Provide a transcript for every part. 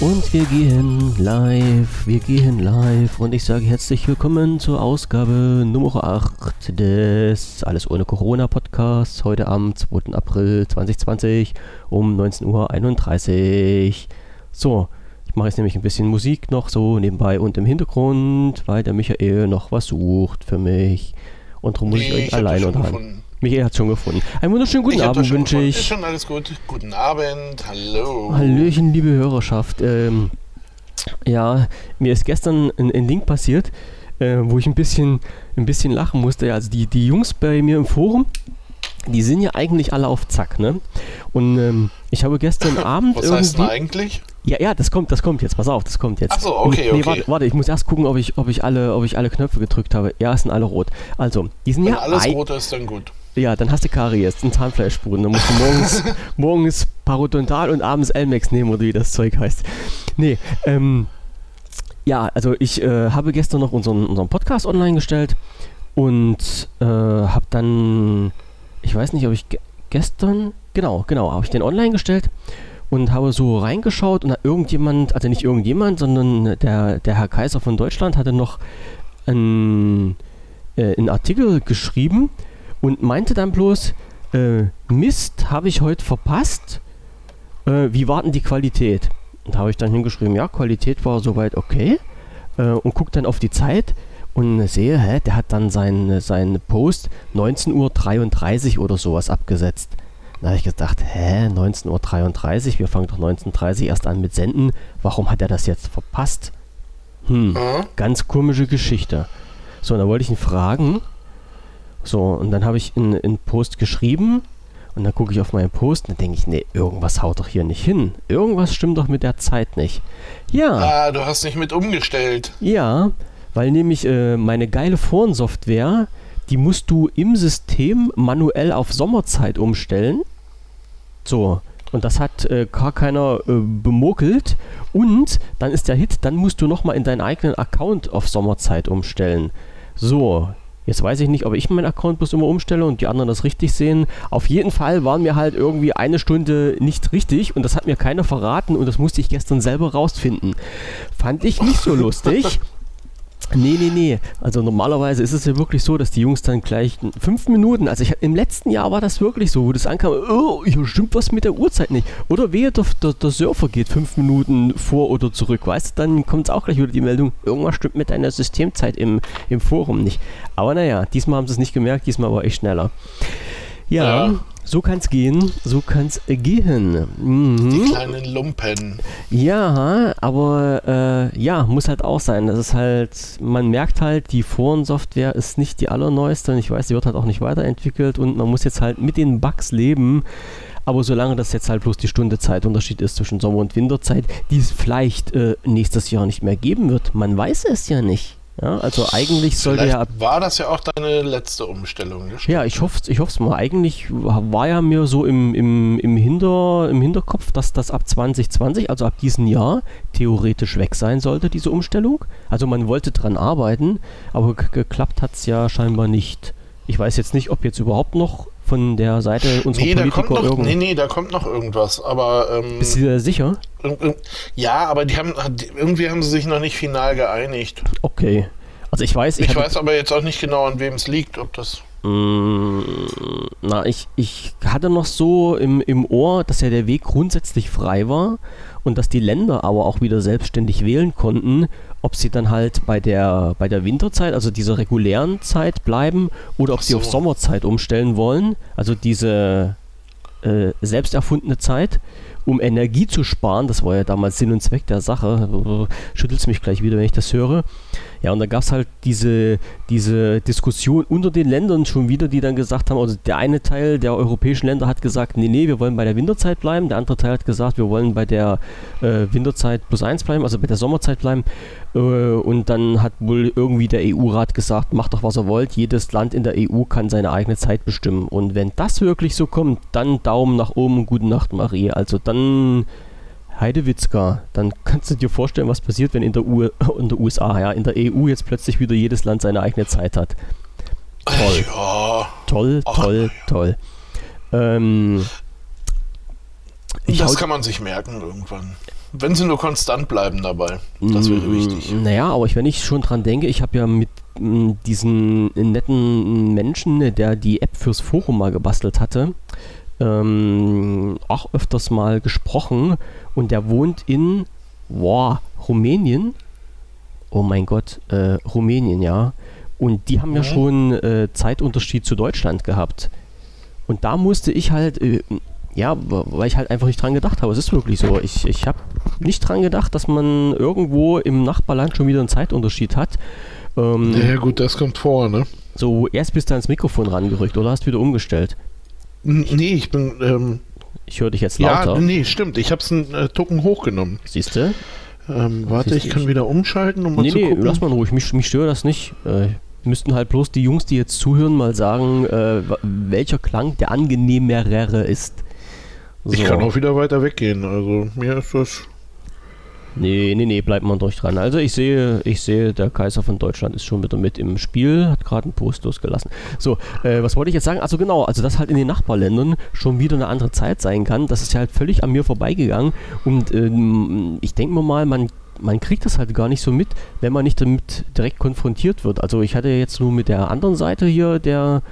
Und wir gehen live, wir gehen live und ich sage herzlich willkommen zur Ausgabe Nummer 8 des Alles ohne Corona Podcasts heute am 2. April 2020 um 19.31 Uhr. So, ich mache jetzt nämlich ein bisschen Musik noch so nebenbei und im Hintergrund, weil der Michael noch was sucht für mich. Und darum muss ich euch alleine unterhalten. Michael hat schon gefunden. Einen wunderschönen guten ich Abend wünsche ich. Ist schon alles gut. Guten Abend. Hallo. Hallöchen, liebe Hörerschaft. Ähm, ja, mir ist gestern ein, ein Ding passiert, äh, wo ich ein bisschen, ein bisschen lachen musste. Also die, die Jungs bei mir im Forum, die sind ja eigentlich alle auf Zack, ne? Und ähm, ich habe gestern Abend Was heißt denn eigentlich? Ja, ja, das kommt, das kommt jetzt. Pass auf, das kommt jetzt. Ach so, okay, nee, okay. Warte, warte, ich muss erst gucken, ob ich, ob ich alle, ob ich alle Knöpfe gedrückt habe. Ja, es sind alle rot. Also, die sind Wenn ja alles rot ist, dann gut. Ja, dann hast du Karies, ein Zahnfleischspuren. Dann musst du morgens, morgens Parodontal und abends Elmex nehmen oder wie das Zeug heißt. Nee, ähm, ja, also ich äh, habe gestern noch unseren, unseren Podcast online gestellt und äh, habe dann, ich weiß nicht, ob ich ge gestern, genau, genau, habe ich den online gestellt und habe so reingeschaut und irgendjemand, also nicht irgendjemand, sondern der, der Herr Kaiser von Deutschland hatte noch einen, äh, einen Artikel geschrieben, und meinte dann bloß, äh, Mist, habe ich heute verpasst. Äh, wie war denn die Qualität? Und habe ich dann hingeschrieben, ja, Qualität war soweit okay. Äh, und gucke dann auf die Zeit und sehe, hä, der hat dann seinen sein Post 19.33 Uhr oder sowas abgesetzt. Da habe ich gedacht, hä, 19.33 Uhr, wir fangen doch 19.30 Uhr erst an mit Senden. Warum hat er das jetzt verpasst? Hm, ganz komische Geschichte. So, und da wollte ich ihn fragen, so, und dann habe ich einen Post geschrieben und dann gucke ich auf meinen Post und dann denke ich, nee, irgendwas haut doch hier nicht hin. Irgendwas stimmt doch mit der Zeit nicht. Ja. Ah, du hast nicht mit umgestellt. Ja, weil nämlich äh, meine geile Forensoftware, die musst du im System manuell auf Sommerzeit umstellen. So, und das hat äh, gar keiner äh, bemokelt. Und dann ist der Hit, dann musst du nochmal in deinen eigenen Account auf Sommerzeit umstellen. So, Jetzt weiß ich nicht, ob ich meinen Account bloß immer umstelle und die anderen das richtig sehen. Auf jeden Fall waren mir halt irgendwie eine Stunde nicht richtig und das hat mir keiner verraten und das musste ich gestern selber rausfinden. Fand ich nicht so lustig. Nee, nee, nee. Also normalerweise ist es ja wirklich so, dass die Jungs dann gleich fünf Minuten, also ich, im letzten Jahr war das wirklich so, wo das ankam, oh, hier stimmt was mit der Uhrzeit nicht. Oder wehe, der, der, der Surfer geht fünf Minuten vor oder zurück, weißt du, dann kommt es auch gleich wieder die Meldung, irgendwas stimmt mit deiner Systemzeit im, im Forum nicht. Aber naja, diesmal haben sie es nicht gemerkt, diesmal war ich schneller. ja. ja. So kann's gehen, so kann's gehen. Mhm. Die kleinen Lumpen. Ja, aber äh, ja, muss halt auch sein. Das ist halt, man merkt halt, die Forensoftware ist nicht die allerneueste und ich weiß, die wird halt auch nicht weiterentwickelt und man muss jetzt halt mit den Bugs leben. Aber solange das jetzt halt bloß die Stunde Zeitunterschied ist zwischen Sommer- und Winterzeit, die es vielleicht äh, nächstes Jahr nicht mehr geben wird, man weiß es ja nicht. Ja, also eigentlich sollte ja. War das ja auch deine letzte Umstellung? Ja, ich hoffe es ich hoff's mal. Eigentlich war ja mir so im, im, im, Hinter, im Hinterkopf, dass das ab 2020, also ab diesem Jahr, theoretisch weg sein sollte, diese Umstellung. Also man wollte dran arbeiten, aber geklappt hat es ja scheinbar nicht. Ich weiß jetzt nicht, ob jetzt überhaupt noch von der Seite unserer nee, Politiker da kommt noch, Nee, nee, da kommt noch irgendwas, aber... Ähm, Bist du sicher? Ja, aber die haben, irgendwie haben sie sich noch nicht final geeinigt. Okay. Also ich weiß... Ich, ich weiß aber jetzt auch nicht genau, an wem es liegt, ob das... Mm, na, ich, ich hatte noch so im, im Ohr, dass ja der Weg grundsätzlich frei war und dass die Länder aber auch wieder selbstständig wählen konnten ob sie dann halt bei der, bei der Winterzeit, also dieser regulären Zeit bleiben oder ob so. sie auf Sommerzeit umstellen wollen, also diese äh, selbst erfundene Zeit, um Energie zu sparen. Das war ja damals Sinn und Zweck der Sache. Schüttelt es mich gleich wieder, wenn ich das höre. Ja, und da gab es halt diese, diese Diskussion unter den Ländern schon wieder, die dann gesagt haben, also der eine Teil der europäischen Länder hat gesagt, nee, nee, wir wollen bei der Winterzeit bleiben. Der andere Teil hat gesagt, wir wollen bei der äh, Winterzeit plus eins bleiben, also bei der Sommerzeit bleiben. Äh, und dann hat wohl irgendwie der EU-Rat gesagt, macht doch was ihr wollt, jedes Land in der EU kann seine eigene Zeit bestimmen. Und wenn das wirklich so kommt, dann Daumen nach oben gute Nacht, Marie. Also dann Heidewitzka, dann kannst du dir vorstellen, was passiert, wenn in der, U in der USA, ja, in der EU jetzt plötzlich wieder jedes Land seine eigene Zeit hat. Toll. Ja. Toll, toll, Ach. toll. Ähm, das kann man sich merken irgendwann. wenn sie nur konstant bleiben dabei. Das wäre Mm, wichtig. Naja, aber ich, wenn ich schon dran denke, ich habe ja mit mm, diesen netten Menschen, der die App fürs Forum mal gebastelt hatte, ähm, auch öfters mal gesprochen und der wohnt in boah, Rumänien. Oh mein Gott, äh, Rumänien, ja. Und die haben ja Mhm. schon äh, Zeitunterschied zu Deutschland gehabt. Und da musste ich halt, äh, ja, weil ich halt einfach nicht dran gedacht habe. Es ist wirklich so. Ich, ich habe nicht dran gedacht, dass man irgendwo im Nachbarland schon wieder einen Zeitunterschied hat. Ähm, Ja, gut, das kommt vor, ne? So, erst bist du ans Mikrofon rangerückt oder hast wieder umgestellt? Nee, ich bin, ähm, Ich höre dich jetzt ja, lauter. nee, stimmt. Ich habe es einen äh, Tucken hochgenommen. Siehst du? Ähm, warte, Siehst ich kann ich- wieder umschalten, um mal Nee, zu nee, gucken. lass mal ruhig. Mich, mich stört das nicht. Äh, müssten halt bloß die Jungs, die jetzt zuhören, mal sagen, äh, welcher Klang der angenehmere ist. So. Ich kann auch wieder weiter weggehen. Also mir ist das. Nee, nee, nee, bleibt man durch dran. Also ich sehe, ich sehe, der Kaiser von Deutschland ist schon wieder mit im Spiel, hat gerade einen Post losgelassen. So, äh, was wollte ich jetzt sagen? Also genau, also dass halt in den Nachbarländern schon wieder eine andere Zeit sein kann, das ist ja halt völlig an mir vorbeigegangen. Und ähm, ich denke mir mal, man, man kriegt das halt gar nicht so mit, wenn man nicht damit direkt konfrontiert wird. Also ich hatte jetzt nur mit der anderen Seite hier der,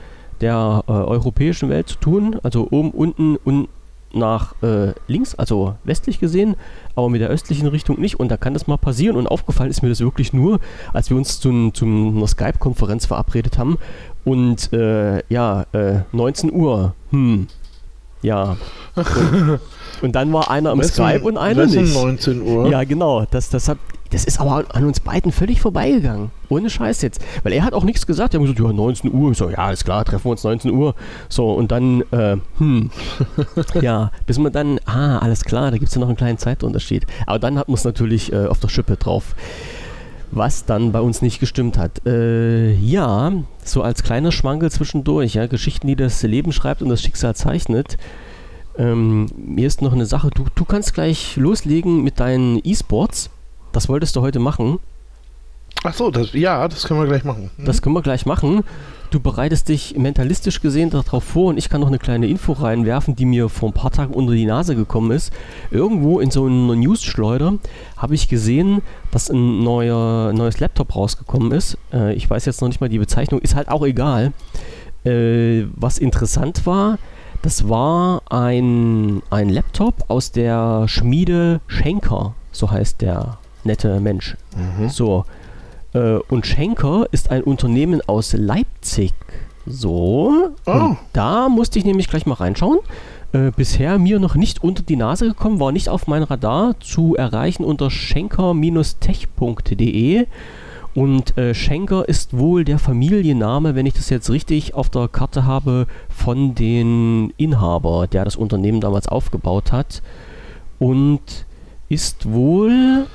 der äh, europäischen Welt zu tun, also oben, unten und nach äh, links, also westlich gesehen, aber mit der östlichen Richtung nicht. Und da kann das mal passieren. Und aufgefallen ist mir das wirklich nur, als wir uns zu, einer Skype-Konferenz verabredet haben. Und äh, ja, äh, 19 Uhr. Hm. Ja. Und, und dann war einer am Skype und einer nicht. 19 Uhr. Ja, genau. Das, das, hat, das ist aber an uns beiden völlig vorbeigegangen. Ohne Scheiß jetzt. Weil er hat auch nichts gesagt. Er hat gesagt, ja, 19 Uhr. Ich so, ja, alles klar, treffen wir uns 19 Uhr. So, und dann, äh, hm. ja, bis man dann, ah, alles klar, da gibt es ja noch einen kleinen Zeitunterschied. Aber dann hat man es natürlich äh, auf der Schippe drauf. Was dann bei uns nicht gestimmt hat. Äh, ja, so als kleiner Schwankel zwischendurch, ja, Geschichten, die das Leben schreibt und das Schicksal zeichnet. Ähm, mir ist noch eine Sache, du, du kannst gleich loslegen mit deinen E-Sports. Das wolltest du heute machen. Ach so, das, ja, das können wir gleich machen. Hm? Das können wir gleich machen. Du bereitest dich mentalistisch gesehen darauf vor und ich kann noch eine kleine Info reinwerfen, die mir vor ein paar Tagen unter die Nase gekommen ist. Irgendwo in so einer News-Schleuder habe ich gesehen, dass ein neuer, neues Laptop rausgekommen ist. Äh, ich weiß jetzt noch nicht mal die Bezeichnung, ist halt auch egal. Äh, was interessant war, das war ein, ein Laptop aus der Schmiede Schenker, so heißt der nette Mensch. Mhm. So. Äh, und Schenker ist ein Unternehmen aus Leipzig. So. Oh. Und da musste ich nämlich gleich mal reinschauen. Äh, bisher mir noch nicht unter die Nase gekommen, war nicht auf mein Radar zu erreichen unter schenker-tech.de. Und äh, Schenker ist wohl der Familienname, wenn ich das jetzt richtig auf der Karte habe, von den Inhaber, der das Unternehmen damals aufgebaut hat. Und ist wohl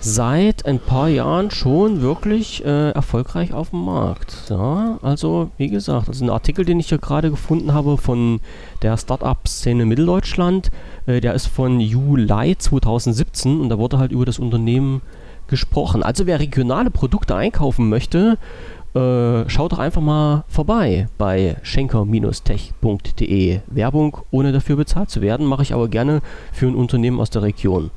seit ein paar Jahren schon wirklich äh, erfolgreich auf dem Markt. Ja, also wie gesagt, das ist ein Artikel, den ich hier gerade gefunden habe von der Startup-Szene Mitteldeutschland. Äh, der ist von Juli 2017 und da wurde halt über das Unternehmen gesprochen. Also wer regionale Produkte einkaufen möchte, äh, schaut doch einfach mal vorbei bei schenker-tech.de. Werbung ohne dafür bezahlt zu werden, mache ich aber gerne für ein Unternehmen aus der Region.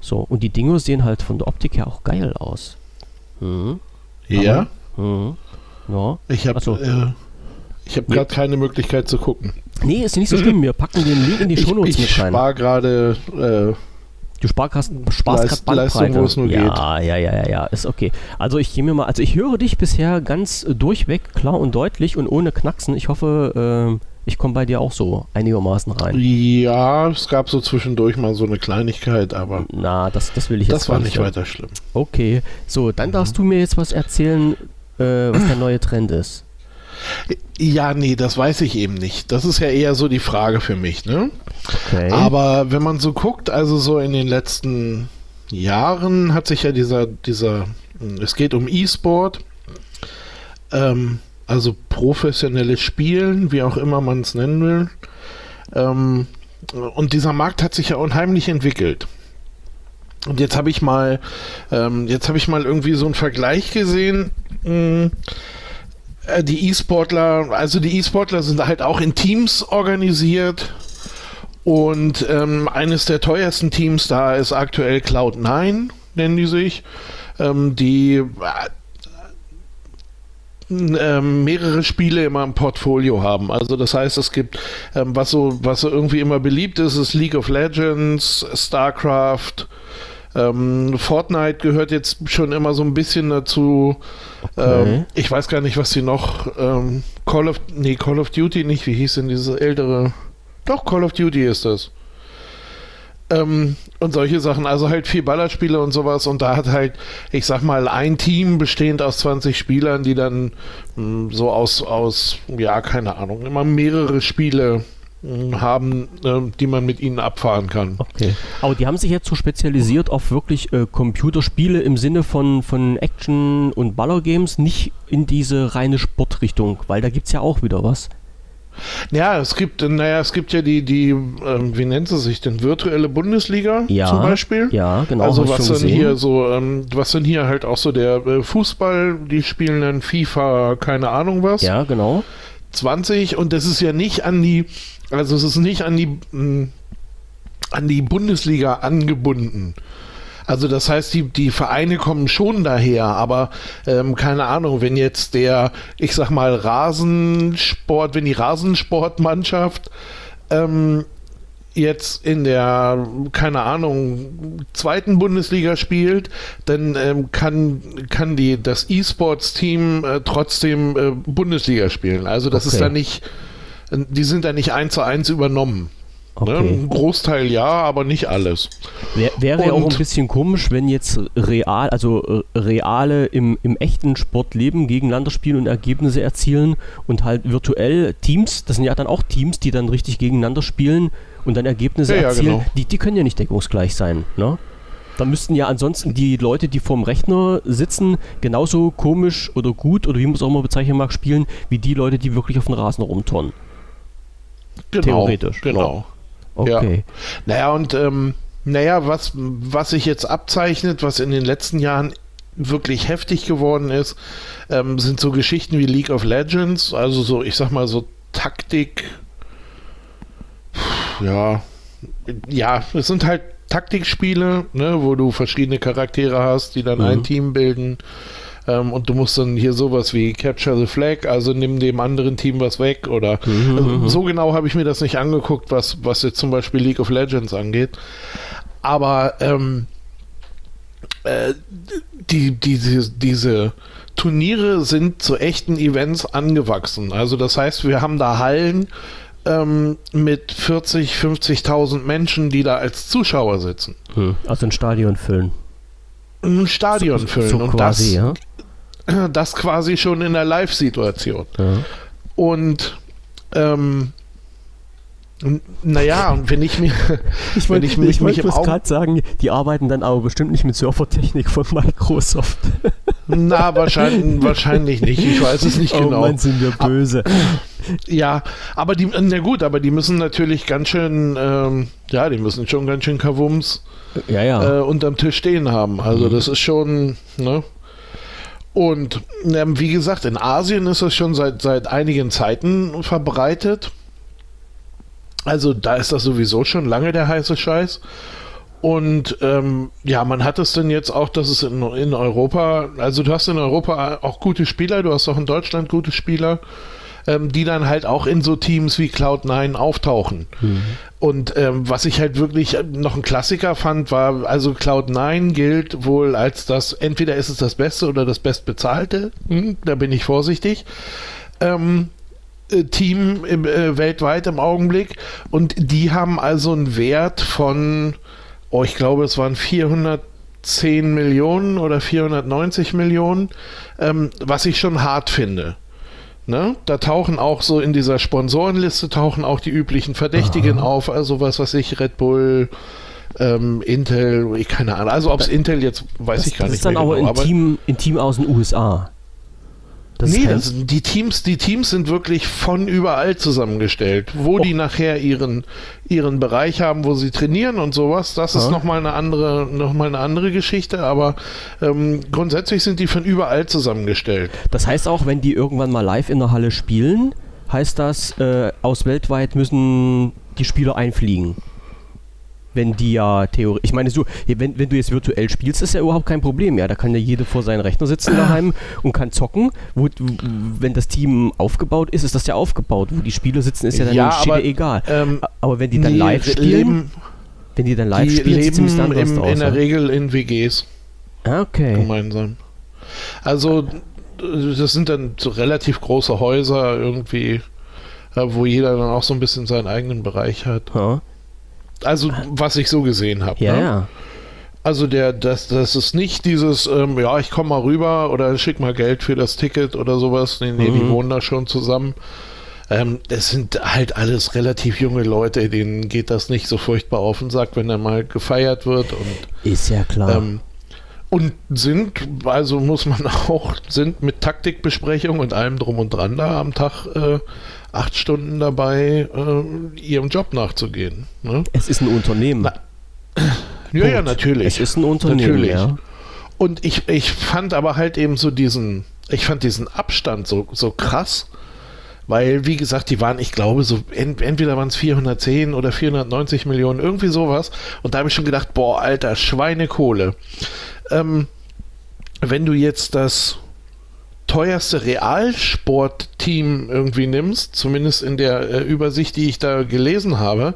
So, und die Dinger sehen halt von der Optik her auch geil aus. Mhm. Ja, Mhm. Ja. ich habe so. äh, ich Nee. gerade keine Möglichkeit zu gucken. Nee, ist nicht so schlimm. Wir packen den Link in die Ich, Shownotes ich mit rein. spare gerade äh, Du sparst, sparst Leist- grad Leistung, Bandbreite. wo es nur ja, ja, ja, ja, ja, ist okay. Also ich gehe mir mal, also ich höre dich bisher ganz äh, durchweg, klar und deutlich und ohne Knacksen. Ich hoffe, ähm, ich komme bei dir auch so einigermaßen rein. Ja, es gab so zwischendurch mal so eine Kleinigkeit, aber Na, das, das will ich jetzt das war nicht hören. weiter schlimm. Okay, so, dann darfst du mir jetzt was erzählen, äh, was der neue Trend ist. Ja, nee, das weiß ich eben nicht. Das ist ja eher so die Frage für mich, ne? Okay. Aber wenn man so guckt, also so in den letzten Jahren hat sich ja dieser, dieser, es geht um E-Sport, ähm, also professionelles Spielen, wie auch immer man es nennen will. Ähm, und dieser Markt hat sich ja unheimlich entwickelt. Und jetzt habe ich mal, ähm, jetzt habe ich mal irgendwie so einen Vergleich gesehen. Mh, äh, die E-Sportler, also die E-Sportler sind halt auch in Teams organisiert Und ähm, eines der teuersten Teams da ist aktuell Cloud9, nennen die sich. Ähm, die äh, ähm, mehrere Spiele immer im Portfolio haben. Also das heißt, es gibt, ähm, was so, was so irgendwie immer beliebt ist, ist League of Legends, StarCraft, ähm, Fortnite gehört jetzt schon immer so ein bisschen dazu. Okay. Ähm, ich weiß gar nicht, was sie noch. Ähm, Call of, nee, Call of Duty nicht. Wie hieß denn diese ältere? Doch, Call of Duty ist das. Ähm, und solche Sachen, also halt viel Ballerspiele und sowas. Und da hat halt, ich sag mal, ein Team bestehend aus 20 Spielern, die dann mh, so aus, aus, ja, keine Ahnung, immer mehrere Spiele haben, äh, die man mit ihnen abfahren kann. Okay. Aber die haben sich jetzt so spezialisiert auf wirklich äh, Computerspiele im Sinne von, von Action- und Ballergames, nicht in diese reine Sportrichtung, weil da gibt es ja auch wieder was. Ja, es gibt, naja, es gibt ja die, die, ähm, wie nennt sie sich denn, virtuelle Bundesliga Ja, zum Beispiel. Ja, genau. also was dann hier so, ähm, was dann hier halt auch so der äh, Fußball, die spielen dann FIFA, keine Ahnung was, Ja, genau. 20 und das ist ja nicht an die, also es ist nicht an die, mh, an die Bundesliga angebunden. Also das heißt, die, die Vereine kommen schon daher, aber ähm, keine Ahnung, wenn jetzt der, ich sag mal, Rasensport, wenn die Rasensportmannschaft ähm, jetzt in der, keine Ahnung, zweiten Bundesliga spielt, dann ähm, kann, kann die, das E-Sports-Team äh, trotzdem äh, Bundesliga spielen. Also das ist Okay. da nicht, die sind da nicht eins zu eins übernommen. Ne? Okay. Ein Großteil ja, aber nicht alles. Wär, wäre ja auch ein bisschen komisch, wenn jetzt real, also äh, reale im, im echten Sport leben, gegeneinander spielen und Ergebnisse erzielen und halt virtuell Teams, das sind ja dann auch Teams, die dann richtig gegeneinander spielen und dann Ergebnisse Ja, ja, erzielen, genau. die, die können ja nicht deckungsgleich sein, ne? Da müssten ja ansonsten die Leute, die vorm Rechner sitzen, genauso komisch oder gut oder wie man es auch immer bezeichnen mag, spielen, wie die Leute, die wirklich auf dem Rasen rumturnen. Genau, Theoretisch, Genau. Okay. Naja, und ähm, naja, was, was sich jetzt abzeichnet, was in den letzten Jahren wirklich heftig geworden ist, ähm, sind so Geschichten wie League of Legends, also so, ich sag mal, so Taktik. Ja, ja, es sind halt Taktikspiele, ne, wo du verschiedene Charaktere hast, die dann Mhm. ein Team bilden. Ähm, und du musst dann hier sowas wie Capture the Flag, also nimm dem anderen Team was weg oder Mhm, also, mhm. so genau habe ich mir das nicht angeguckt, was, was jetzt zum Beispiel League of Legends angeht. Aber ähm, äh, die, diese, diese Turniere sind zu echten Events angewachsen. Also das heißt, wir haben da Hallen ähm, mit 40, 50.000 Menschen, die da als Zuschauer sitzen. Hm. Also ein Stadion füllen. Ein Stadion füllen. So und quasi, ja. das, das quasi schon in der Live-Situation. ja. Und ähm, naja, und wenn ich mir, Ich wollte ich ich mich, ich gerade sagen, die arbeiten dann aber bestimmt nicht mit Servertechnik von Microsoft. na wahrscheinlich, wahrscheinlich nicht, ich weiß es nicht Oh genau. Mann, sind wir böse. Ja, aber die, na gut, aber die müssen natürlich ganz schön, ähm, ja, die müssen schon ganz schön Kavums ja, ja. äh, unterm Tisch stehen haben. Also Mhm. das ist schon, ne? Und ähm, wie gesagt, in Asien ist das schon seit, seit einigen Zeiten verbreitet. Also da ist das sowieso schon lange der heiße Scheiß. Und ähm, ja, man hat es denn jetzt auch, dass es in, in Europa, also du hast in Europa auch gute Spieler, du hast auch in Deutschland gute Spieler, ähm, die dann halt auch in so Teams wie Cloud9 auftauchen. Und ähm, was ich halt wirklich noch ein Klassiker fand, war, also Cloud9 gilt wohl als das, entweder ist es das Beste oder das Bestbezahlte, hm, da bin ich vorsichtig, ähm, äh, Team im, äh, weltweit im Augenblick. Und die haben also einen Wert von, oh, ich glaube, es waren 410 Millionen oder 490 Millionen, ähm, was ich schon hart finde. Ne? Da tauchen auch so in dieser Sponsorenliste tauchen auch die üblichen Verdächtigen auf, also was weiß ich, Red Bull, ähm, Intel, ich keine Ahnung. Also ob es Intel jetzt weiß das, ich gar das nicht ist dann mehr aber genau, ein Team, ein Team aus den USA. Das nee, ist das, die Teams, die Teams sind wirklich von überall zusammengestellt. Wo Oh. die nachher ihren, ihren Bereich haben, wo sie trainieren und sowas, das ist Ja. nochmal eine andere, noch mal eine andere Geschichte, aber ähm, grundsätzlich sind die von überall zusammengestellt. das heißt auch, wenn die irgendwann mal live in der Halle spielen, heißt das, äh, aus weltweit müssen die Spieler einfliegen. Wenn die ja theoretisch, ich meine, so, wenn, wenn du jetzt virtuell spielst, ist ja überhaupt kein Problem. Ja, da kann ja jeder vor seinen Rechner sitzen daheim und kann zocken. Wo, wenn das Team aufgebaut ist, ist das ja aufgebaut. Wo die Spieler sitzen, ist ja dann Ja, aber, aber, egal. Ähm, aber wenn die dann live spielen, leben, wenn die dann live die spielen, leben anders im, aus. in der ja? Regel in WGs Ah, okay. gemeinsam. Also das sind dann so relativ große Häuser irgendwie, äh, wo jeder dann auch so ein bisschen seinen eigenen Bereich hat. Ja, Also was ich so gesehen habe. ja. ne? ja. Also der, das, das ist nicht dieses, ähm, ja, ich komme mal rüber oder schick mal Geld für das Ticket oder sowas. Nee, nee, die Mhm. wohnen da schon zusammen. Ähm, das sind halt alles relativ junge Leute, denen geht das nicht so furchtbar auf den Sack, wenn da mal gefeiert wird und Ist ja klar. ähm, und sind, also muss man auch, sind mit Taktikbesprechung und allem drum und dran da am Tag äh, acht Stunden dabei, äh, ihrem Job nachzugehen. Ne? es ist ein Unternehmen. Na, Ja, ja, natürlich. Es ist ein Unternehmen, Natürlich. ja. Und ich, ich fand aber halt eben so diesen, ich fand diesen Abstand so, so krass, weil, wie gesagt, die waren, ich glaube, so ent, entweder waren es 410 oder 490 Millionen, irgendwie sowas. Und da habe ich schon gedacht, boah, alter, Schweinekohle. Ähm, wenn du jetzt das teuerste Realsportteam irgendwie nimmst, zumindest in der äh, Übersicht, die ich da gelesen habe,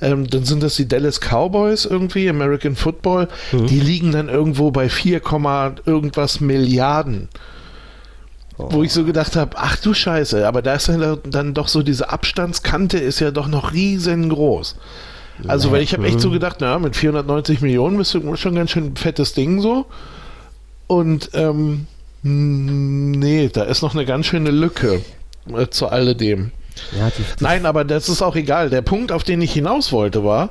ähm, dann sind das die Dallas Cowboys irgendwie, American Football, die liegen dann irgendwo bei 4, Komma irgendwas Milliarden. Wo ich so gedacht habe, ach du Scheiße, aber da ist dann, dann doch so diese Abstandskante ist ja doch noch riesengroß. Also, weil ich habe echt so gedacht, na, mit 490 Millionen bist du schon ganz schön fettes Ding so. Und ähm, nee, da ist noch eine ganz schöne Lücke äh, zu alledem. ja die, die, Nein, aber das ist auch egal. Der Punkt, auf den ich hinaus wollte, war,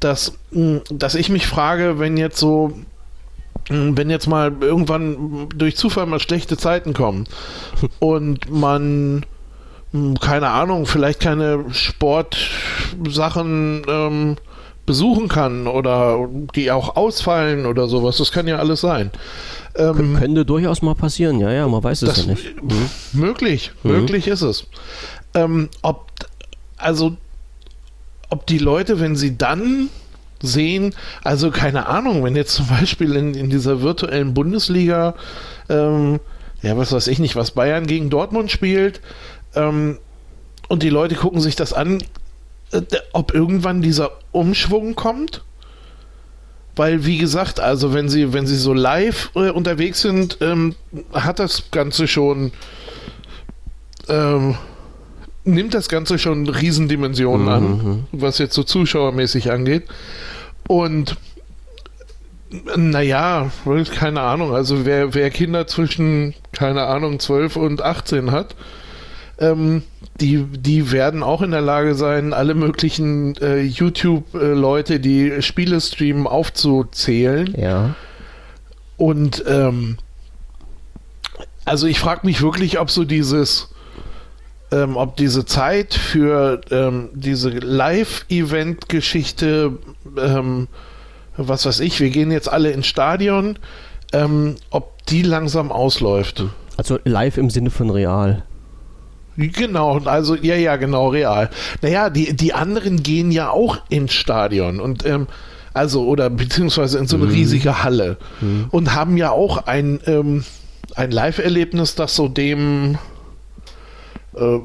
dass, mh, dass ich mich frage, wenn jetzt so, mh, wenn jetzt mal irgendwann durch Zufall mal schlechte Zeiten kommen und man, mh, keine Ahnung, vielleicht keine Sportsachen ähm, besuchen kann oder die auch ausfallen oder sowas, das kann ja alles sein. Ähm, könnte durchaus mal passieren, ja, ja, man weiß es ja nicht. Möglich, Mhm. möglich ist es. Ähm, ob, also, ob die Leute, wenn sie dann sehen, also keine Ahnung, wenn jetzt zum Beispiel in, in dieser virtuellen Bundesliga, ähm, ja, was weiß ich nicht, was Bayern gegen Dortmund spielt, ähm, und die Leute gucken sich das an, äh, ob irgendwann dieser Umschwung kommt. Weil, wie gesagt, also wenn sie, wenn sie so live äh, unterwegs sind, ähm, hat das Ganze schon, ähm, nimmt das Ganze schon Riesendimensionen an, was jetzt so zuschauermäßig angeht. Und naja, keine Ahnung, also wer, wer Kinder zwischen, keine Ahnung, 12 und 18 hat, ähm, die, die werden auch in der Lage sein, alle möglichen äh, YouTube-Leute, die Spiele streamen, aufzuzählen. Ja. Und ähm, also ich frage mich wirklich, ob so dieses, ähm, ob diese Zeit für ähm, diese Live-Event-Geschichte, ähm, was weiß ich, wir gehen jetzt alle ins Stadion, ähm, ob die langsam ausläuft. Also live im Sinne von real. Genau, also ja, ja, genau, real. Naja, die, die anderen gehen ja auch ins Stadion und ähm, also oder beziehungsweise in so eine riesige Halle und haben ja auch ein, ähm, ein Live-Erlebnis, das so dem äh,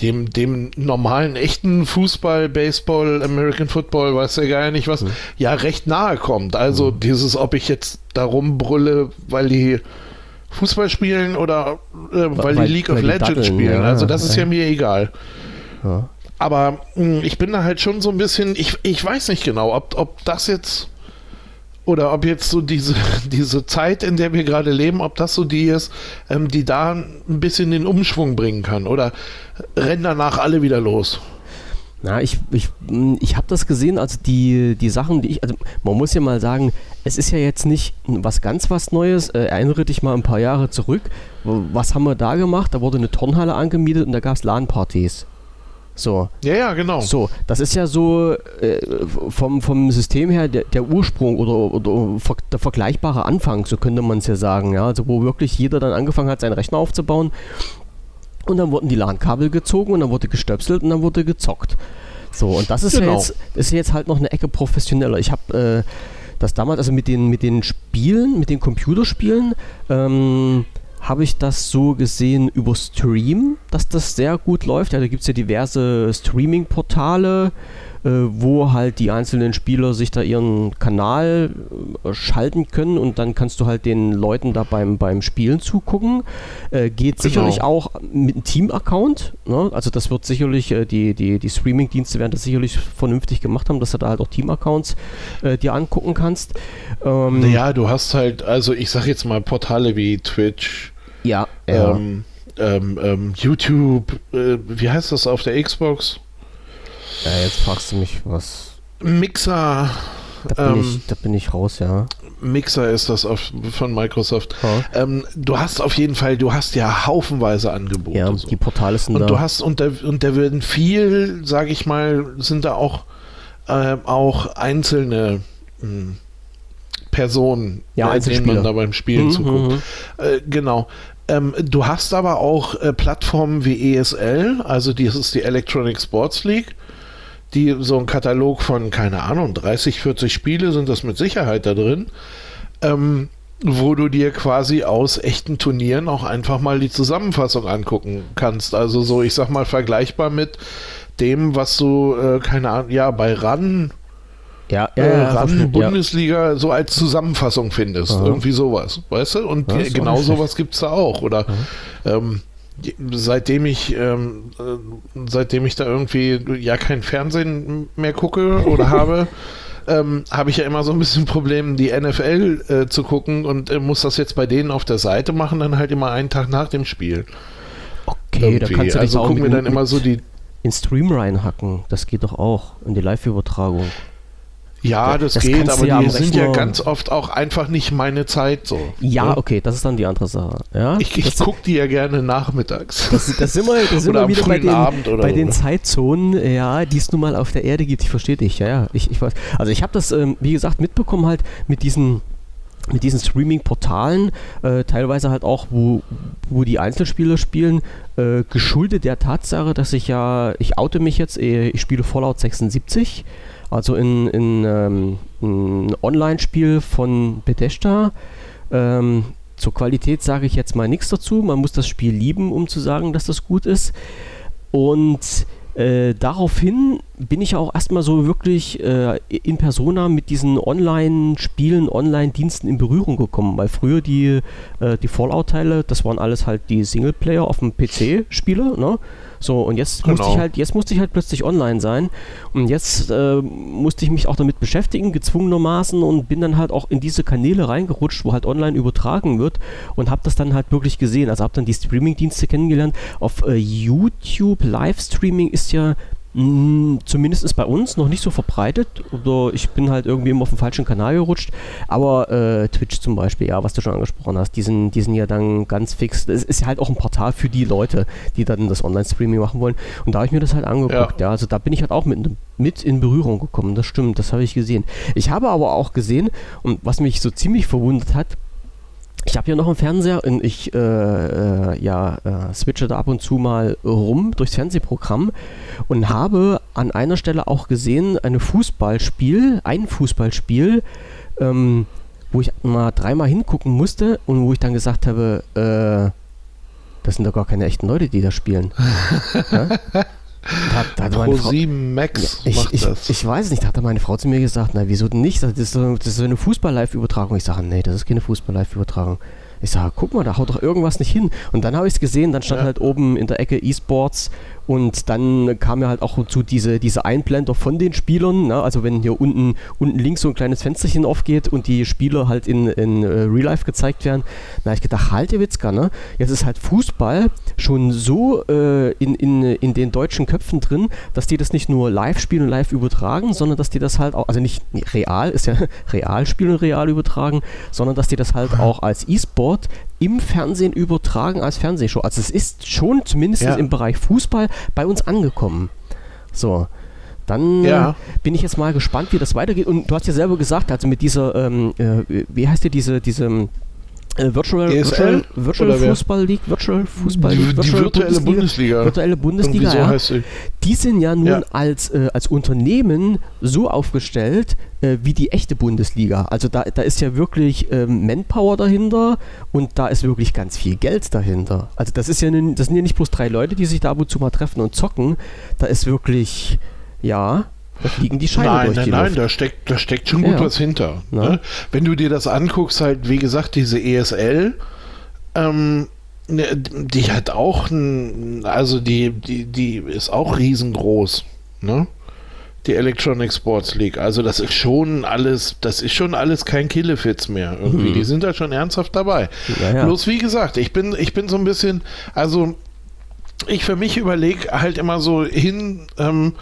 dem, dem normalen, echten Fußball, Baseball, American Football, weiß ja gar nicht was, ja recht nahe kommt. Also dieses, ob ich jetzt darum brülle, weil die Fußball spielen oder äh, weil, Weil- die League of Legends daddeln, spielen. ja, also das ist ja. ja mir egal. Ja. Aber mh, ich bin da halt schon so ein bisschen, ich, ich weiß nicht genau, ob, ob das jetzt oder ob jetzt so diese, diese Zeit, in der wir gerade leben, ob das so die ist, ähm, die da ein bisschen den Umschwung bringen kann. Oder rennen danach alle wieder los. Na, ich, ich, mh, ich habe das gesehen, also die, die Sachen, die ich, also man muss ja mal sagen, es ist ja jetzt nicht was ganz was Neues. Äh, erinnere dich mal ein paar Jahre zurück. Was haben wir da gemacht? Da wurde eine Turnhalle angemietet und da gab es LAN-Partys. So, Ja, ja, genau. so, das ist ja so äh, vom, vom System her der, der Ursprung oder, oder ver- der vergleichbare Anfang, so könnte man es ja sagen. Ja? Also wo wirklich jeder dann angefangen hat, seinen Rechner aufzubauen und dann wurden die LAN-Kabel gezogen und dann wurde gestöpselt und dann wurde gezockt. So, und das ist, genau. ja jetzt, ist jetzt halt noch eine Ecke professioneller. Ich habe äh, das damals, also mit den, mit den Spielen, mit den Computerspielen, ähm, habe ich das so gesehen über Stream, dass das sehr gut läuft. Ja, da gibt es ja diverse Streaming-Portale, äh, wo halt die einzelnen Spieler sich da ihren Kanal äh, schalten können und dann kannst du halt den Leuten da beim, beim Spielen zugucken. Äh, geht genau. sicherlich auch mit einem Team-Account. Ne? Also das wird sicherlich, äh, die, die, die Streaming-Dienste werden das sicherlich vernünftig gemacht haben, dass du da halt auch Team-Accounts äh, dir angucken kannst. Ähm, naja, du hast halt, also ich sag jetzt mal Portale wie Twitch, ja. Ähm, ähm, ähm, YouTube, äh, wie heißt das auf der Xbox? Ja, jetzt fragst du mich was. Mixer. Da bin, ich, ähm, da bin ich raus, ja. Mixer ist das auf, von Microsoft. Ähm, du hast auf jeden Fall, du hast ja haufenweise Angebote. Ja, so. die Portale sind und da. Du hast, und da, und da werden viel, sage ich mal, sind da auch, äh, auch einzelne mh, hm, Personen, ja, äh, denen man da beim Spielen mhm, zuguckt. Mhm. Äh, genau. Ähm, du hast aber auch äh, Plattformen wie ESL, also die ist die Electronic Sports League, die so ein Katalog von, keine Ahnung, 30, 40 Spiele sind das mit Sicherheit da drin, ähm, wo du dir quasi aus echten Turnieren auch einfach mal die Zusammenfassung angucken kannst. Also so, ich sag mal, vergleichbar mit dem, was du, äh, keine Ahnung, ja, bei RAN ja, ja, äh, RAN Bundesliga ja. so als Zusammenfassung findest. Aha. Irgendwie sowas, weißt du? Und ja, genau sowas gibt es da auch. Oder ähm, seitdem ich ähm, äh, seitdem ich da irgendwie ja kein Fernsehen mehr gucke oder habe, ähm, habe ich ja immer so ein bisschen Problem, die NFL äh, zu gucken und äh, muss das jetzt bei denen auf der Seite machen, dann halt immer einen Tag nach dem Spiel. Okay, irgendwie. da kannst du also gucken wir dann immer so die in Stream reinhacken. Das geht doch auch in die Live-Übertragung. Ja, das, das geht, aber ja die sind ja ganz oft auch einfach nicht meine Zeit so. Ja, ne? okay, das ist dann die andere Sache. Ja? Ich, ich gucke die ja gerne nachmittags. Das, das sind wir, das sind wir wieder bei den, bei den Zeitzonen, ja, die es nun mal auf der Erde gibt. Ich verstehe dich, ja, ja. Ich, ich weiß. Also ich habe das, ähm, wie gesagt, mitbekommen halt mit diesen mit diesen Streaming-Portalen, äh, teilweise halt auch, wo, wo die Einzelspieler spielen, äh, geschuldet der Tatsache, dass ich ja, ich oute mich jetzt, äh, ich spiele Fallout 76 also in, in ähm, ein Online-Spiel von Bethesda. Ähm, zur Qualität sage ich jetzt mal nichts dazu. Man muss das Spiel lieben, um zu sagen, dass das gut ist. Und äh, daraufhin bin ich auch erstmal so wirklich äh, in Persona mit diesen Online-Spielen, Online-Diensten in Berührung gekommen, weil früher die, äh, die Fallout-Teile, das waren alles halt die Singleplayer auf dem PC-Spiele, ne? So, und jetzt genau. musste ich halt, jetzt musste ich halt plötzlich online sein. Und jetzt äh, musste ich mich auch damit beschäftigen, gezwungenermaßen, und bin dann halt auch in diese Kanäle reingerutscht, wo halt online übertragen wird und habe das dann halt wirklich gesehen. Also habe dann die Streaming-Dienste kennengelernt. Auf äh, YouTube Livestreaming ist ja zumindest ist bei uns noch nicht so verbreitet. Oder ich bin halt irgendwie immer auf den falschen Kanal gerutscht. Aber äh, Twitch zum Beispiel, ja, was du schon angesprochen hast, die sind, die sind ja dann ganz fix. Es ist ja halt auch ein Portal für die Leute, die dann das Online-Streaming machen wollen. Und da habe ich mir das halt angeguckt. Ja. ja. also da bin ich halt auch mit, mit in Berührung gekommen. Das stimmt, das habe ich gesehen. Ich habe aber auch gesehen, und was mich so ziemlich verwundert hat, ich habe ja noch einen Fernseher und ich äh, äh, ja, äh, switche da ab und zu mal rum durchs Fernsehprogramm und habe an einer Stelle auch gesehen, ein Fußballspiel, ein Fußballspiel, ähm, wo ich mal dreimal hingucken musste und wo ich dann gesagt habe, äh, das sind doch gar keine echten Leute, die da spielen. ja? Da, da Pro Frau, 7 Max ja, ich, ich, ich, weiß nicht, da hat meine Frau zu mir gesagt, na wieso denn nicht? Das ist so, das ist so eine Fußball-Live-Übertragung. Ich sage, nee, das ist keine Fußball-Live-Übertragung. Ich sage, guck mal, da haut doch irgendwas nicht hin. Und dann habe ich es gesehen, dann stand ja. halt oben in der Ecke E-Sports und dann kam ja halt auch zu diese, diese Einblender von den Spielern. Ne? Also wenn hier unten, unten links so ein kleines Fensterchen aufgeht und die Spieler halt in, in uh, Real Life gezeigt werden, habe ich gedacht, halt ihr Witzka, ne? Jetzt ist halt Fußball schon so äh, in, in, in den deutschen Köpfen drin, dass die das nicht nur live spielen und live übertragen, sondern dass die das halt auch, also nicht real, ist ja real spielen und real übertragen, sondern dass die das halt auch als E-Sport im Fernsehen übertragen als Fernsehshow. Also es ist schon zumindest ja. im Bereich Fußball bei uns angekommen. So. Dann ja. bin ich jetzt mal gespannt, wie das weitergeht. Und du hast ja selber gesagt, also mit dieser, ähm, äh, wie heißt die, diese, diese Virtual, ESL? Virtual, Virtual? Fußball League, Virtual Fußball Die, League, die Virtual virtuelle Bundesliga. Virtuelle Bundesliga, so ja. sie. Die sind ja nun Ja. als, äh, als Unternehmen so aufgestellt äh, wie die echte Bundesliga. Also da, da ist ja wirklich ähm, Manpower dahinter und da ist wirklich ganz viel Geld dahinter. Also das ist ja nun- das sind ja nicht bloß drei Leute, die sich da ab und zu mal treffen und zocken. Da ist wirklich, ja, da fliegen die Scheine Nein, durch nein, die nein, Luft. da steckt, da steckt schon gut Ja. was hinter. Ne? Wenn du dir das anguckst, halt, wie gesagt, diese ESL, ähm, ne, die hat auch, ein, also die, die, die ist auch riesengroß, ne? Die Electronic Sports League. Also das ist schon alles, das ist schon alles kein Killefits mehr irgendwie. Mhm. Die sind da schon ernsthaft dabei. Ja, ja. Bloß wie gesagt, ich bin, ich bin so ein bisschen, also ich für mich überlege halt immer so hin, ähm,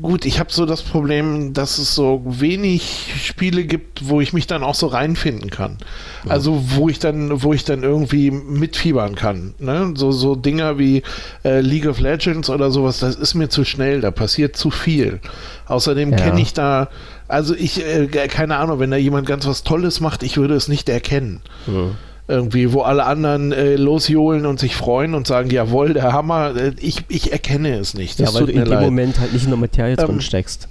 gut, ich habe so das Problem, dass es so wenig Spiele gibt, wo ich mich dann auch so reinfinden kann. Also wo ich dann, wo ich dann irgendwie mitfiebern kann. Ne? So, so Dinger wie äh, League of Legends oder sowas, das ist mir zu schnell, da passiert zu viel. Außerdem Ja. kenne ich da, also ich, äh, keine Ahnung, wenn da jemand ganz was Tolles macht, ich würde es nicht erkennen Mhm. Irgendwie, wo alle anderen äh, losjohlen und sich freuen und sagen, jawohl, der Hammer, äh, ich, ich erkenne es nicht. Das Ja, weil du in dem leid. Moment halt nicht in der Materie Ähm, drin steckst.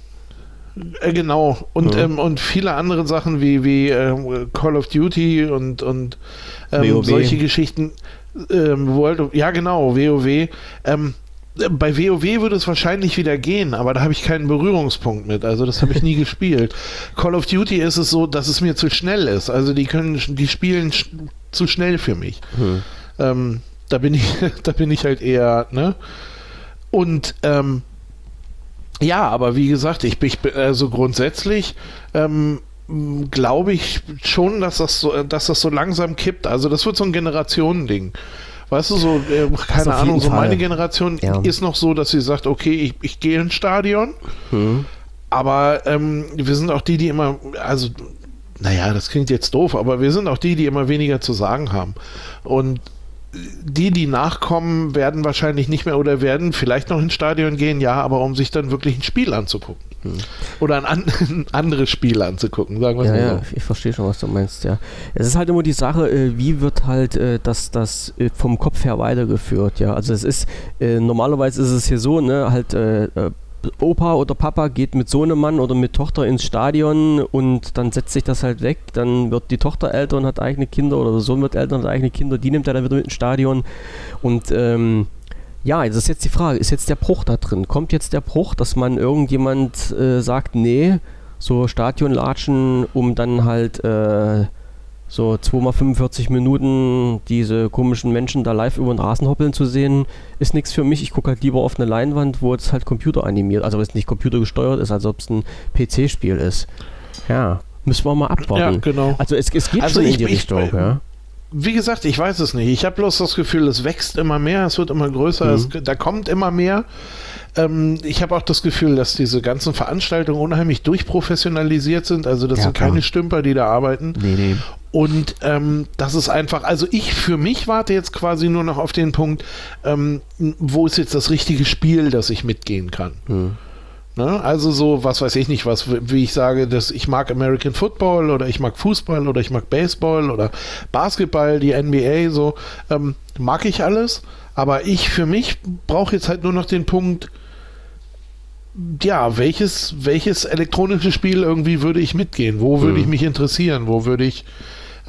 Äh, genau. Und, Ja. ähm, und viele andere Sachen wie, wie ähm, Call of Duty und, und ähm, solche Geschichten. Ähm, World of, ja, genau, WoW. Ähm, bei WoW würde es wahrscheinlich wieder gehen, aber da habe ich keinen Berührungspunkt mit. Also das habe ich nie gespielt. Call of Duty ist es so, dass es mir zu schnell ist. Also die können, die spielen zu schnell für mich. Hm. Ähm, da bin ich, da bin ich halt eher, ne? Und ähm, ja, aber wie gesagt, ich bin also grundsätzlich ähm, glaube ich schon, dass das so, dass das so langsam kippt. Also das wird so ein Generationending. Weißt du, so, äh, keine Ahnung, so meine. Generation Ja. ist noch so, dass sie sagt, okay, ich, ich gehe ins Stadion, Hm. aber ähm, wir sind auch die, die immer, also, naja, das klingt jetzt doof, aber wir sind auch die, die immer weniger zu sagen haben. Und die, die nachkommen, werden wahrscheinlich nicht mehr oder werden vielleicht noch ins Stadion gehen, ja, aber um sich dann wirklich ein Spiel anzugucken. Oder ein, an, ein anderes Spiel anzugucken, sagen wir Ja, mal ja, so. ich verstehe schon, was du meinst, ja. Es ist halt immer die Sache, äh, wie wird halt äh, das, das äh, vom Kopf her weitergeführt, ja. Also es ist, normalerweise ist es hier so, ne, halt Opa oder Papa geht mit Sohnemann oder mit Tochter ins Stadion und dann setzt sich das halt weg, dann wird die Tochter älter und hat eigene Kinder oder der Sohn wird älter und hat eigene Kinder, die nimmt er dann wieder mit ins Stadion. Und ähm, ja, das ist jetzt die Frage, ist jetzt der Bruch da drin? Kommt jetzt der Bruch, dass man irgendjemand äh, sagt, nee, so Stadionlatschen, um dann halt äh, so 2 mal 45 Minuten diese komischen Menschen da live über den Rasen hoppeln zu sehen, ist nichts für mich. Ich gucke halt lieber auf eine Leinwand, wo es halt computeranimiert, also es nicht computergesteuert ist, als ob es ein PC-Spiel ist. Ja, müssen wir mal Ja, abwarten. genau. Also es, es geht Also schon in ich- die ich- Richtung, ja. Wie gesagt, ich weiß es nicht. Ich habe bloß das Gefühl, es wächst immer mehr, es wird immer größer, Mhm. es, da kommt immer mehr. Ähm, ich habe auch das Gefühl, dass diese ganzen Veranstaltungen unheimlich durchprofessionalisiert sind. Also das Ja, sind klar. keine Stümper, die da arbeiten. Nee, nee. Und ähm, das ist einfach, also ich für mich warte jetzt quasi nur noch auf den Punkt, ähm, wo ist jetzt das richtige Spiel, dass ich mitgehen kann. Hm. Ne? Also so, was weiß ich nicht, was, wie ich sage, dass ich mag American Football oder ich mag Fußball oder ich mag Baseball oder Basketball, die NBA, so, ähm, mag ich alles. Aber ich für mich brauche jetzt halt nur noch den Punkt, ja, welches, welches elektronische Spiel irgendwie würde ich mitgehen? Wo würde Hm. ich mich interessieren? Wo würde ich,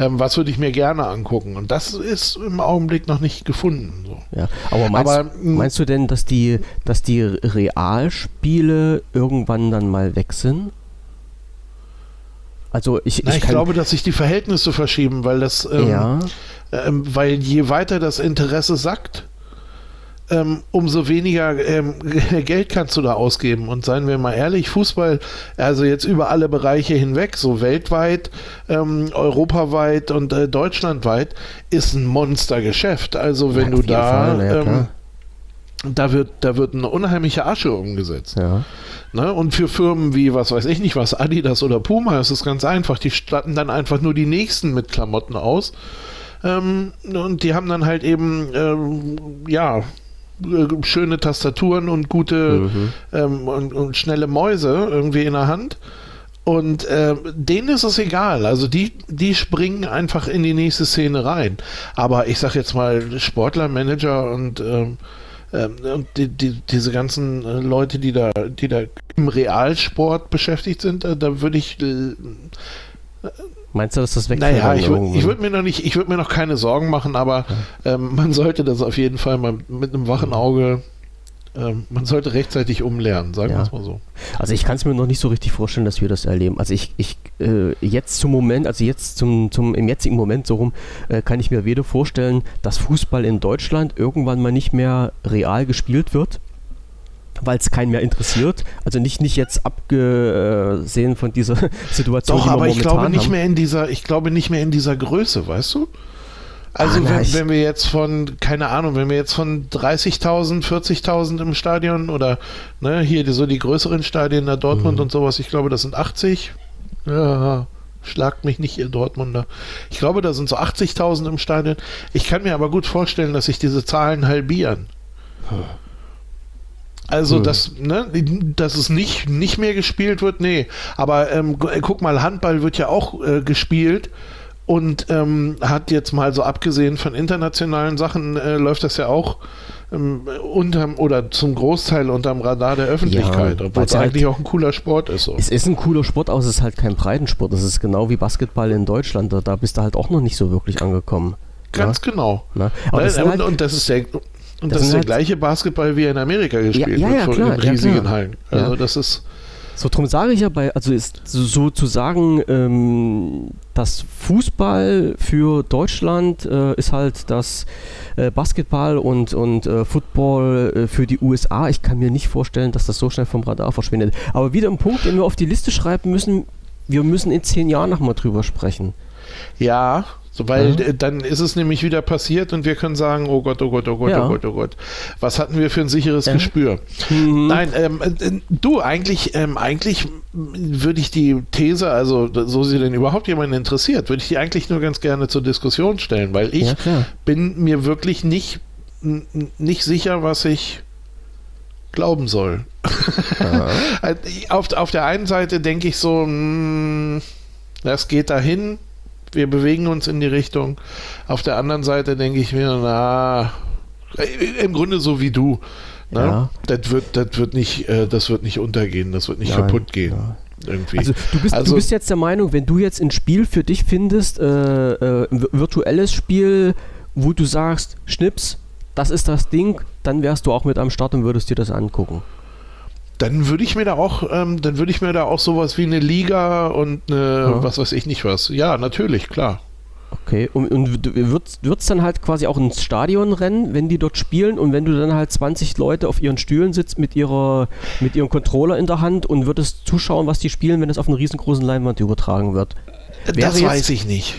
ähm, was würde ich mir gerne angucken? Und das ist im Augenblick noch nicht gefunden. So. Ja, aber meinst, Aber, mh, meinst du denn, dass die, dass die Realspiele irgendwann dann mal weg sind? Also ich, Na, ich, ich glaube, dass sich die Verhältnisse verschieben, weil das, ähm, ja, ähm, weil je weiter das Interesse sackt, ähm, umso weniger ähm, Geld kannst du da ausgeben. Und seien wir mal ehrlich, Fußball, also jetzt über alle Bereiche hinweg, so weltweit, ähm, europaweit und äh, deutschlandweit, ist ein Monstergeschäft. Also wenn Ja, du da, Fall, ja, ähm, da wird, da wird eine unheimliche Asche umgesetzt. ja. Ne? Und für Firmen wie, was weiß ich nicht, was Adidas oder Puma ist es ganz einfach. Die statten dann einfach nur die nächsten mit Klamotten aus. Ähm, und die haben dann halt eben, ähm, ja, äh, schöne Tastaturen und gute Mhm. ähm, und, und schnelle Mäuse irgendwie in der Hand. Und äh, denen ist es egal. Also die, die springen einfach in die nächste Szene rein. Aber ich sag jetzt mal, Sportler, Manager und, ähm, ähm, und die, die, diese ganzen äh, Leute, die da, die da im Realsport beschäftigt sind, äh, da würde ich. Meinst du, dass das wegfällt? Naja, ich, ich würde mir noch nicht, ich würde mir noch keine Sorgen machen, aber ähm, man sollte das auf jeden Fall mal mit einem wachen Auge ähm, man sollte rechtzeitig umlernen, sagen ja. wir es mal so. Also ich kann es mir noch nicht so richtig vorstellen, dass wir das erleben. Also ich, ich äh, jetzt zum Moment, also jetzt zum, zum im jetzigen Moment so rum, äh, kann ich mir weder vorstellen, dass Fußball in Deutschland irgendwann mal nicht mehr real gespielt wird, weil es keinen mehr interessiert. Also nicht, nicht jetzt abgesehen von dieser Situation. Doch, aber ich glaube nicht haben. mehr in dieser, ich glaube nicht mehr in dieser Größe, weißt du? Also ah, wenn, wenn, wir jetzt von, keine Ahnung, wenn wir jetzt von 30.000, 40.000 im Stadion oder ne, hier die, so die größeren Stadien, da Dortmund mhm. und sowas, ich glaube, das sind 80. Ja, schlagt mich nicht, ihr Dortmunder. Ich glaube, da sind so 80.000 im Stadion. Ich kann mir aber gut vorstellen, dass sich diese Zahlen halbieren. Also, hm. dass, ne, dass es nicht, nicht mehr gespielt wird, nee. Aber ähm, guck mal, Handball wird ja auch äh, gespielt und ähm, hat jetzt mal so abgesehen von internationalen Sachen, äh, läuft das ja auch ähm, unterm oder zum Großteil unterm Radar der Öffentlichkeit, ja, obwohl es halt eigentlich auch ein cooler Sport ist. So. Es ist ein cooler Sport, aber es ist halt kein Breitensport. Das ist genau wie Basketball in Deutschland. Da, da bist du halt auch noch nicht so wirklich angekommen. Ganz ja? genau. Aber das und, halt, und, das ist der und das, das ist der halt gleiche Basketball, wie er in Amerika gespielt ja, ja, wird, klar, in riesigen Hallen. Also das ist so, darum sage ich ja bei, also ist so, zu sagen, ähm, das Fußball für Deutschland äh, ist halt das äh, Basketball und, und äh, Football äh, für die USA. Ich kann mir nicht vorstellen, dass das so schnell vom Radar verschwindet. Aber wieder ein Punkt, den wir auf die Liste schreiben müssen, wir müssen in zehn Jahren nochmal drüber sprechen. Ja, so, weil ja. dann ist es nämlich wieder passiert und wir können sagen, oh Gott, oh Gott, oh Gott, ja. oh Gott, oh Gott. Was hatten wir für ein sicheres ja. Gespür? Mhm. Nein, ähm, äh, du, eigentlich, ähm, eigentlich würde ich die These, also so sie denn überhaupt jemanden interessiert, würde ich die eigentlich nur ganz gerne zur Diskussion stellen, weil ich bin mir wirklich nicht, nicht sicher, was ich glauben soll. Äh, auf, auf der einen Seite denke ich so, mh, hm, das geht dahin, wir bewegen uns in die Richtung. Auf der anderen Seite denke ich mir, na, äh, im Grunde so wie du. Ne? Ja. Das, wird, das, wird nicht, äh, das wird nicht untergehen, das wird nicht Nein, kaputt gehen. Ja. Irgendwie. Also, du bist, also du bist jetzt der Meinung, wenn du jetzt ein Spiel für dich findest, äh, äh, ein virtuelles Spiel, wo du sagst, Schnips, das ist das Ding, dann wärst du auch mit am Start und würdest dir das angucken dann würde ich mir da auch, ähm, dann würde ich mir da auch sowas wie eine Liga und eine, ja. was weiß ich nicht was. Ja, natürlich, klar. Okay, und, und wird es dann halt quasi auch ins Stadion rennen, wenn die dort spielen und wenn du dann halt 20 Leute auf ihren Stühlen sitzt mit ihrer mit ihrem Controller in der Hand und würdest zuschauen, was die spielen, wenn es auf einer riesengroßen Leinwand übertragen wird? Wäre das weiß ich nicht.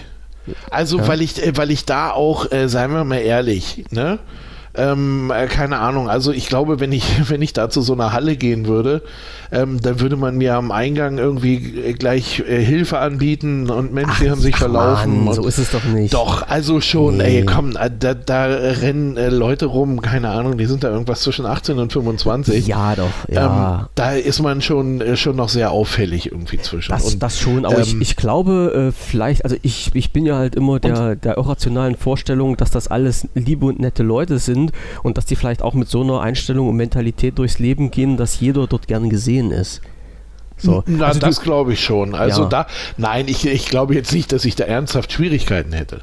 Also, ja. weil ich, äh, weil ich da auch, äh, seien wir mal ehrlich, ne? Ähm, äh, keine Ahnung. Also ich glaube, wenn ich, wenn ich da zu so einer Halle gehen würde, ähm, dann würde man mir am Eingang irgendwie gleich äh, Hilfe anbieten und Menschen, die haben sich verlaufen. Mann, so ist es doch nicht. Doch, also schon, nee. ey, komm, äh, da, da rennen äh, Leute rum, keine Ahnung, die sind da irgendwas zwischen 18 und 25. Ja, doch, ja. Ähm, da ist man schon, äh, schon noch sehr auffällig irgendwie zwischen. Das, und, das schon, aber ich, ähm, ich glaube, äh, vielleicht, also ich, ich bin ja halt immer der, der irrationalen Vorstellung, dass das alles liebe und nette Leute sind und dass die vielleicht auch mit so einer Einstellung und Mentalität durchs Leben gehen, dass jeder dort gern gesehen sehen ist. So. Na, also das glaube ich schon. Also ja. da, nein, ich, ich glaube jetzt nicht, dass ich da ernsthaft Schwierigkeiten hätte.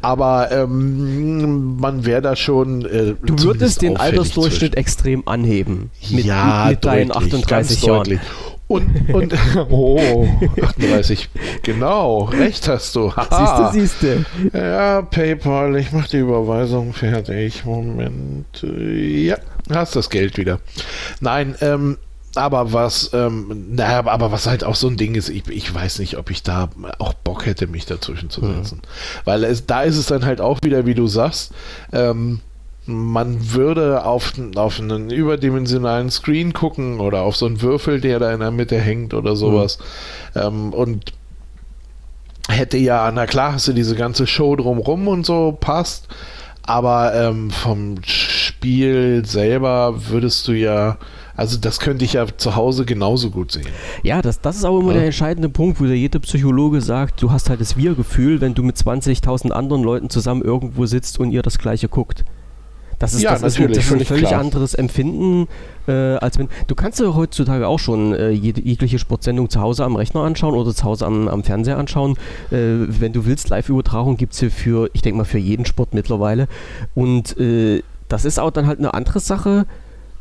Aber ähm, man wäre da schon. Äh, du würdest den Altersdurchschnitt zwischen. extrem anheben. Mit, ja, mit deinen 38 Jahren. Deutlich. Und, und oh, 38, genau, recht hast du. Siehste, siehste. Ja, PayPal, ich mache die Überweisung fertig. Moment. Ja, hast das Geld wieder. Nein, ähm, aber was, ähm, naja, aber was halt auch so ein Ding ist, ich, ich weiß nicht, ob ich da auch Bock hätte, mich dazwischen zu setzen. Mhm. Weil es, da ist es dann halt auch wieder, wie du sagst, ähm, man würde auf, auf einen überdimensionalen Screen gucken oder auf so einen Würfel, der da in der Mitte hängt oder sowas. Mhm. Ähm, und hätte ja, na klar, hast du diese ganze Show drumrum und so, passt. Aber ähm, vom Spiel selber würdest du ja, also das könnte ich ja zu Hause genauso gut sehen. Ja, das, das ist auch immer Ja. der entscheidende Punkt, wo dir jeder Psychologe sagt, du hast halt das Wir-Gefühl, wenn du mit 20.000 anderen Leuten zusammen irgendwo sitzt und ihr das Gleiche guckt. Das ist, Ja, das ist, ein, natürlich, das ist ein völlig völlig klar. anderes Empfinden, äh, als wenn. Du kannst ja heutzutage auch schon äh, jede, jegliche Sportsendung zu Hause am Rechner anschauen oder zu Hause am, am Fernseher anschauen. Äh, wenn du willst, Live-Übertragung gibt es hier für, ich denke mal, für jeden Sport mittlerweile. Und äh, das ist auch dann halt eine andere Sache,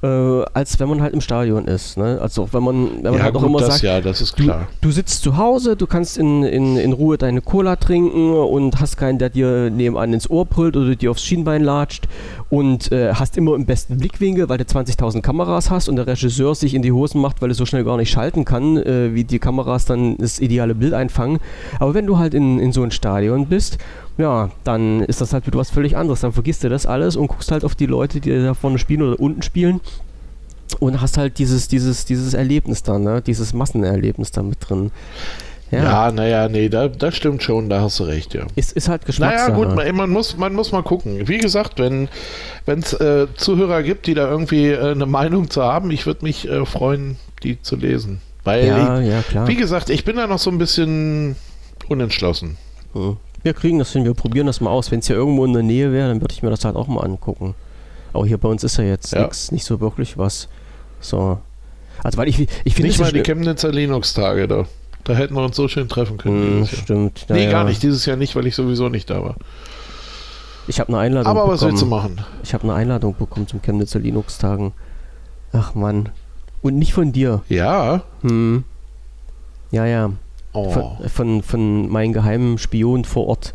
äh, als wenn man halt im Stadion ist. Ne? Also wenn man, wenn man ja, halt auch immer das sagt, ja, das ist Du, klar. du sitzt zu Hause, du kannst in, in, in Ruhe deine Cola trinken und hast keinen, der dir nebenan ins Ohr brüllt oder dir aufs Schienbein latscht und äh, hast immer im besten Blickwinkel, weil du 20.000 Kameras hast und der Regisseur sich in die Hosen macht, weil er so schnell gar nicht schalten kann, äh, wie die Kameras dann das ideale Bild einfangen. Aber wenn du halt in, in so ein Stadion bist, ja, dann ist das halt wieder was völlig anderes. Dann vergisst du das alles und guckst halt auf die Leute, die da vorne spielen oder unten spielen und hast halt dieses, dieses, dieses Erlebnis da, ne? dieses Massenerlebnis da mit drin. Ja, naja, nee, da, das stimmt schon, da hast du recht, ja. Ist, ist halt Naja, Geschmackssache. gut, man, man, muss, man muss mal gucken. Wie gesagt, wenn es äh, Zuhörer gibt, die da irgendwie äh, eine Meinung zu haben, ich würde mich äh, freuen, die zu lesen. Weil, ja, ich, ja, klar. wie gesagt, ich bin da noch so ein bisschen unentschlossen. Hm. Wir kriegen das hin, wir probieren das mal aus. Wenn es hier irgendwo in der Nähe wäre, dann würde ich mir das halt auch mal angucken. Aber hier bei uns ist ja jetzt Ja. nix, nicht so wirklich was. So. Also, weil ich, ich finde Nicht mal die Chemnitzer Linux-Tage da. Da hätten wir uns so schön treffen können. Hm, dieses Jahr. stimmt. Nee, naja. gar nicht. Dieses Jahr nicht, weil ich sowieso nicht da war. Ich habe eine Einladung Aber was bekommen. willst du machen? Ich habe eine Einladung bekommen zum Chemnitzer Linux-Tagen. Ach Mann. Und nicht von dir. Ja. Hm. Ja, ja. Oh. Von, von, von meinem geheimen Spion vor Ort.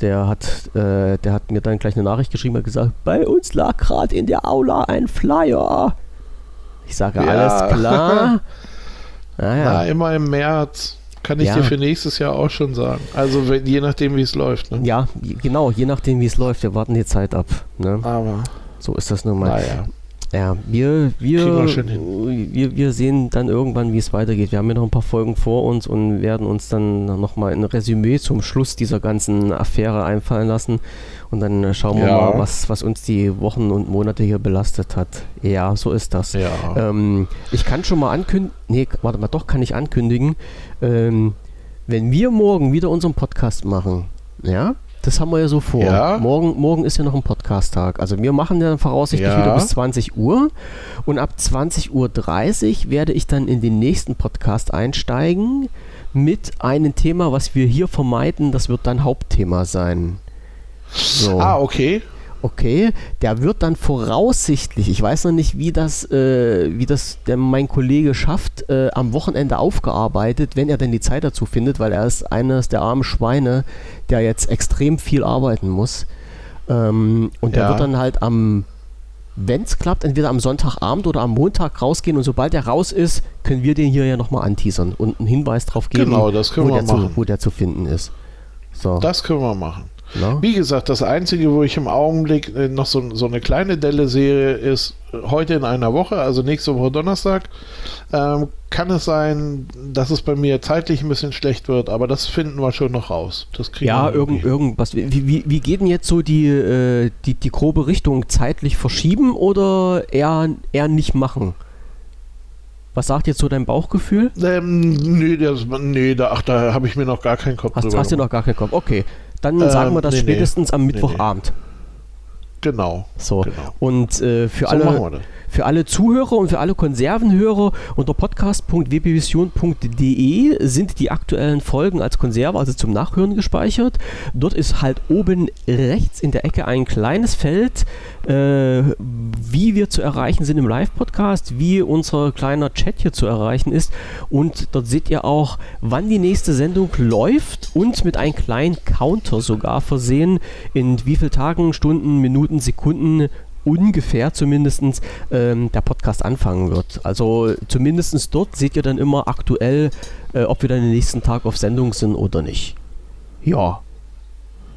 Der hat, äh, der hat mir dann gleich eine Nachricht geschrieben und gesagt, bei uns lag gerade in der Aula ein Flyer. Ich sage, Ja. alles klar. Na, Naja. immer im März. Kann ich Ja. dir für nächstes Jahr auch schon sagen. Also wenn, je nachdem, wie es läuft. Ne? Ja, genau, je nachdem wie es läuft, wir warten die Zeit ab. Ne? Aber, So ist das nun mal. naja. Ja, wir, wir, wir wir, sehen dann irgendwann, wie es weitergeht. Wir haben ja noch ein paar Folgen vor uns und werden uns dann nochmal ein Resümee zum Schluss dieser ganzen Affäre einfallen lassen. Und dann schauen wir Ja. mal, was, was uns die Wochen und Monate hier belastet hat. Ja, so ist das. Ja. Ähm, ich kann schon mal ankündigen, nee, warte mal, doch kann ich ankündigen, ähm, wenn wir morgen wieder unseren Podcast machen, ja, das haben wir ja so vor. Ja. Morgen, morgen ist ja noch ein Podcast-Tag. Also wir machen ja voraussichtlich Ja. wieder bis 20 Uhr und ab 20.30 Uhr werde ich dann in den nächsten Podcast einsteigen mit einem Thema, was wir hier vermeiden. Das wird dann Hauptthema sein. So. Ah, okay. Okay, der wird dann voraussichtlich, ich weiß noch nicht, wie das, äh, wie das der, mein Kollege schafft, äh, am Wochenende aufgearbeitet, wenn er denn die Zeit dazu findet, weil er ist eines der armen Schweine, der jetzt extrem viel arbeiten muss. Ähm, und der Ja. wird dann halt am, wenn es klappt, entweder am Sonntagabend oder am Montag rausgehen und sobald er raus ist, können wir den hier ja nochmal anteasern und einen Hinweis drauf geben, Genau, wo, der zu, wo der zu finden ist. So, Das können wir machen. Ne? Wie gesagt, das Einzige, wo ich im Augenblick äh, noch so, so eine kleine Delle sehe, ist heute in einer Woche, also nächste Woche Donnerstag, ähm, kann es sein, dass es bei mir zeitlich ein bisschen schlecht wird, aber das finden wir schon noch raus. Das kriegen Ja, wir irgend, irgendwas. Wie, wie, wie geht denn jetzt so die, äh, die, die grobe Richtung? Zeitlich verschieben oder eher, eher nicht machen? Was sagt jetzt so dein Bauchgefühl? Ähm, nee, das, nee, da, ach, da habe ich mir noch gar keinen Kopf Hast, drüber hast du gemacht. noch gar keinen Kopf? Okay, dann Ähm, sagen wir das nee, nee. spätestens am Nee, nee. Mittwochabend. Genau, So. genau. Und äh, für So alle. Für alle Zuhörer und für alle Konservenhörer unter podcast.wbvision.de sind die aktuellen Folgen als Konserve, also zum Nachhören gespeichert. Dort ist halt oben rechts in der Ecke ein kleines Feld, äh, wie wir zu erreichen sind im Live-Podcast, wie unser kleiner Chat hier zu erreichen ist. Und dort seht ihr auch, wann die nächste Sendung läuft und mit einem kleinen Counter sogar versehen, in wie viel Tagen, Stunden, Minuten, Sekunden ungefähr zumindest ähm, der Podcast anfangen wird. Also zumindest dort seht ihr dann immer aktuell, äh, ob wir dann den nächsten Tag auf Sendung sind oder nicht. Ja,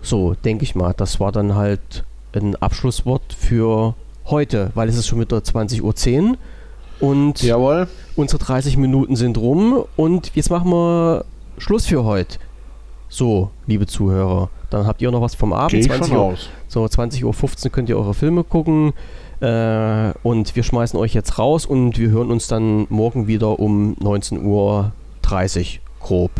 so denke ich mal. Das war dann halt ein Abschlusswort für heute, weil es ist schon wieder 20.10 Uhr und Jawohl. unsere 30 Minuten sind rum und jetzt machen wir Schluss für heute. So, liebe Zuhörer, Dann habt ihr noch was vom Abend. Ich 20 von Uhr, aus. so 20.15 Uhr könnt ihr eure Filme gucken. Äh, und wir schmeißen euch jetzt raus und wir hören uns dann morgen wieder um 19.30 Uhr grob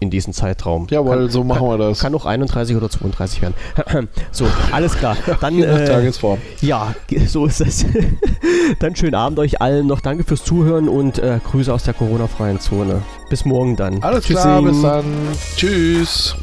in diesem Zeitraum. Jawohl, so machen wir das. Kann auch 31 oder 32 werden. so, alles klar. Dann, Je nach äh, Tagesform. ja, so ist es. dann schönen Abend euch allen noch. Danke fürs Zuhören und äh, Grüße aus der Corona-freien Zone. Bis morgen dann. Alles Tschüssing. klar, bis dann. Tschüss.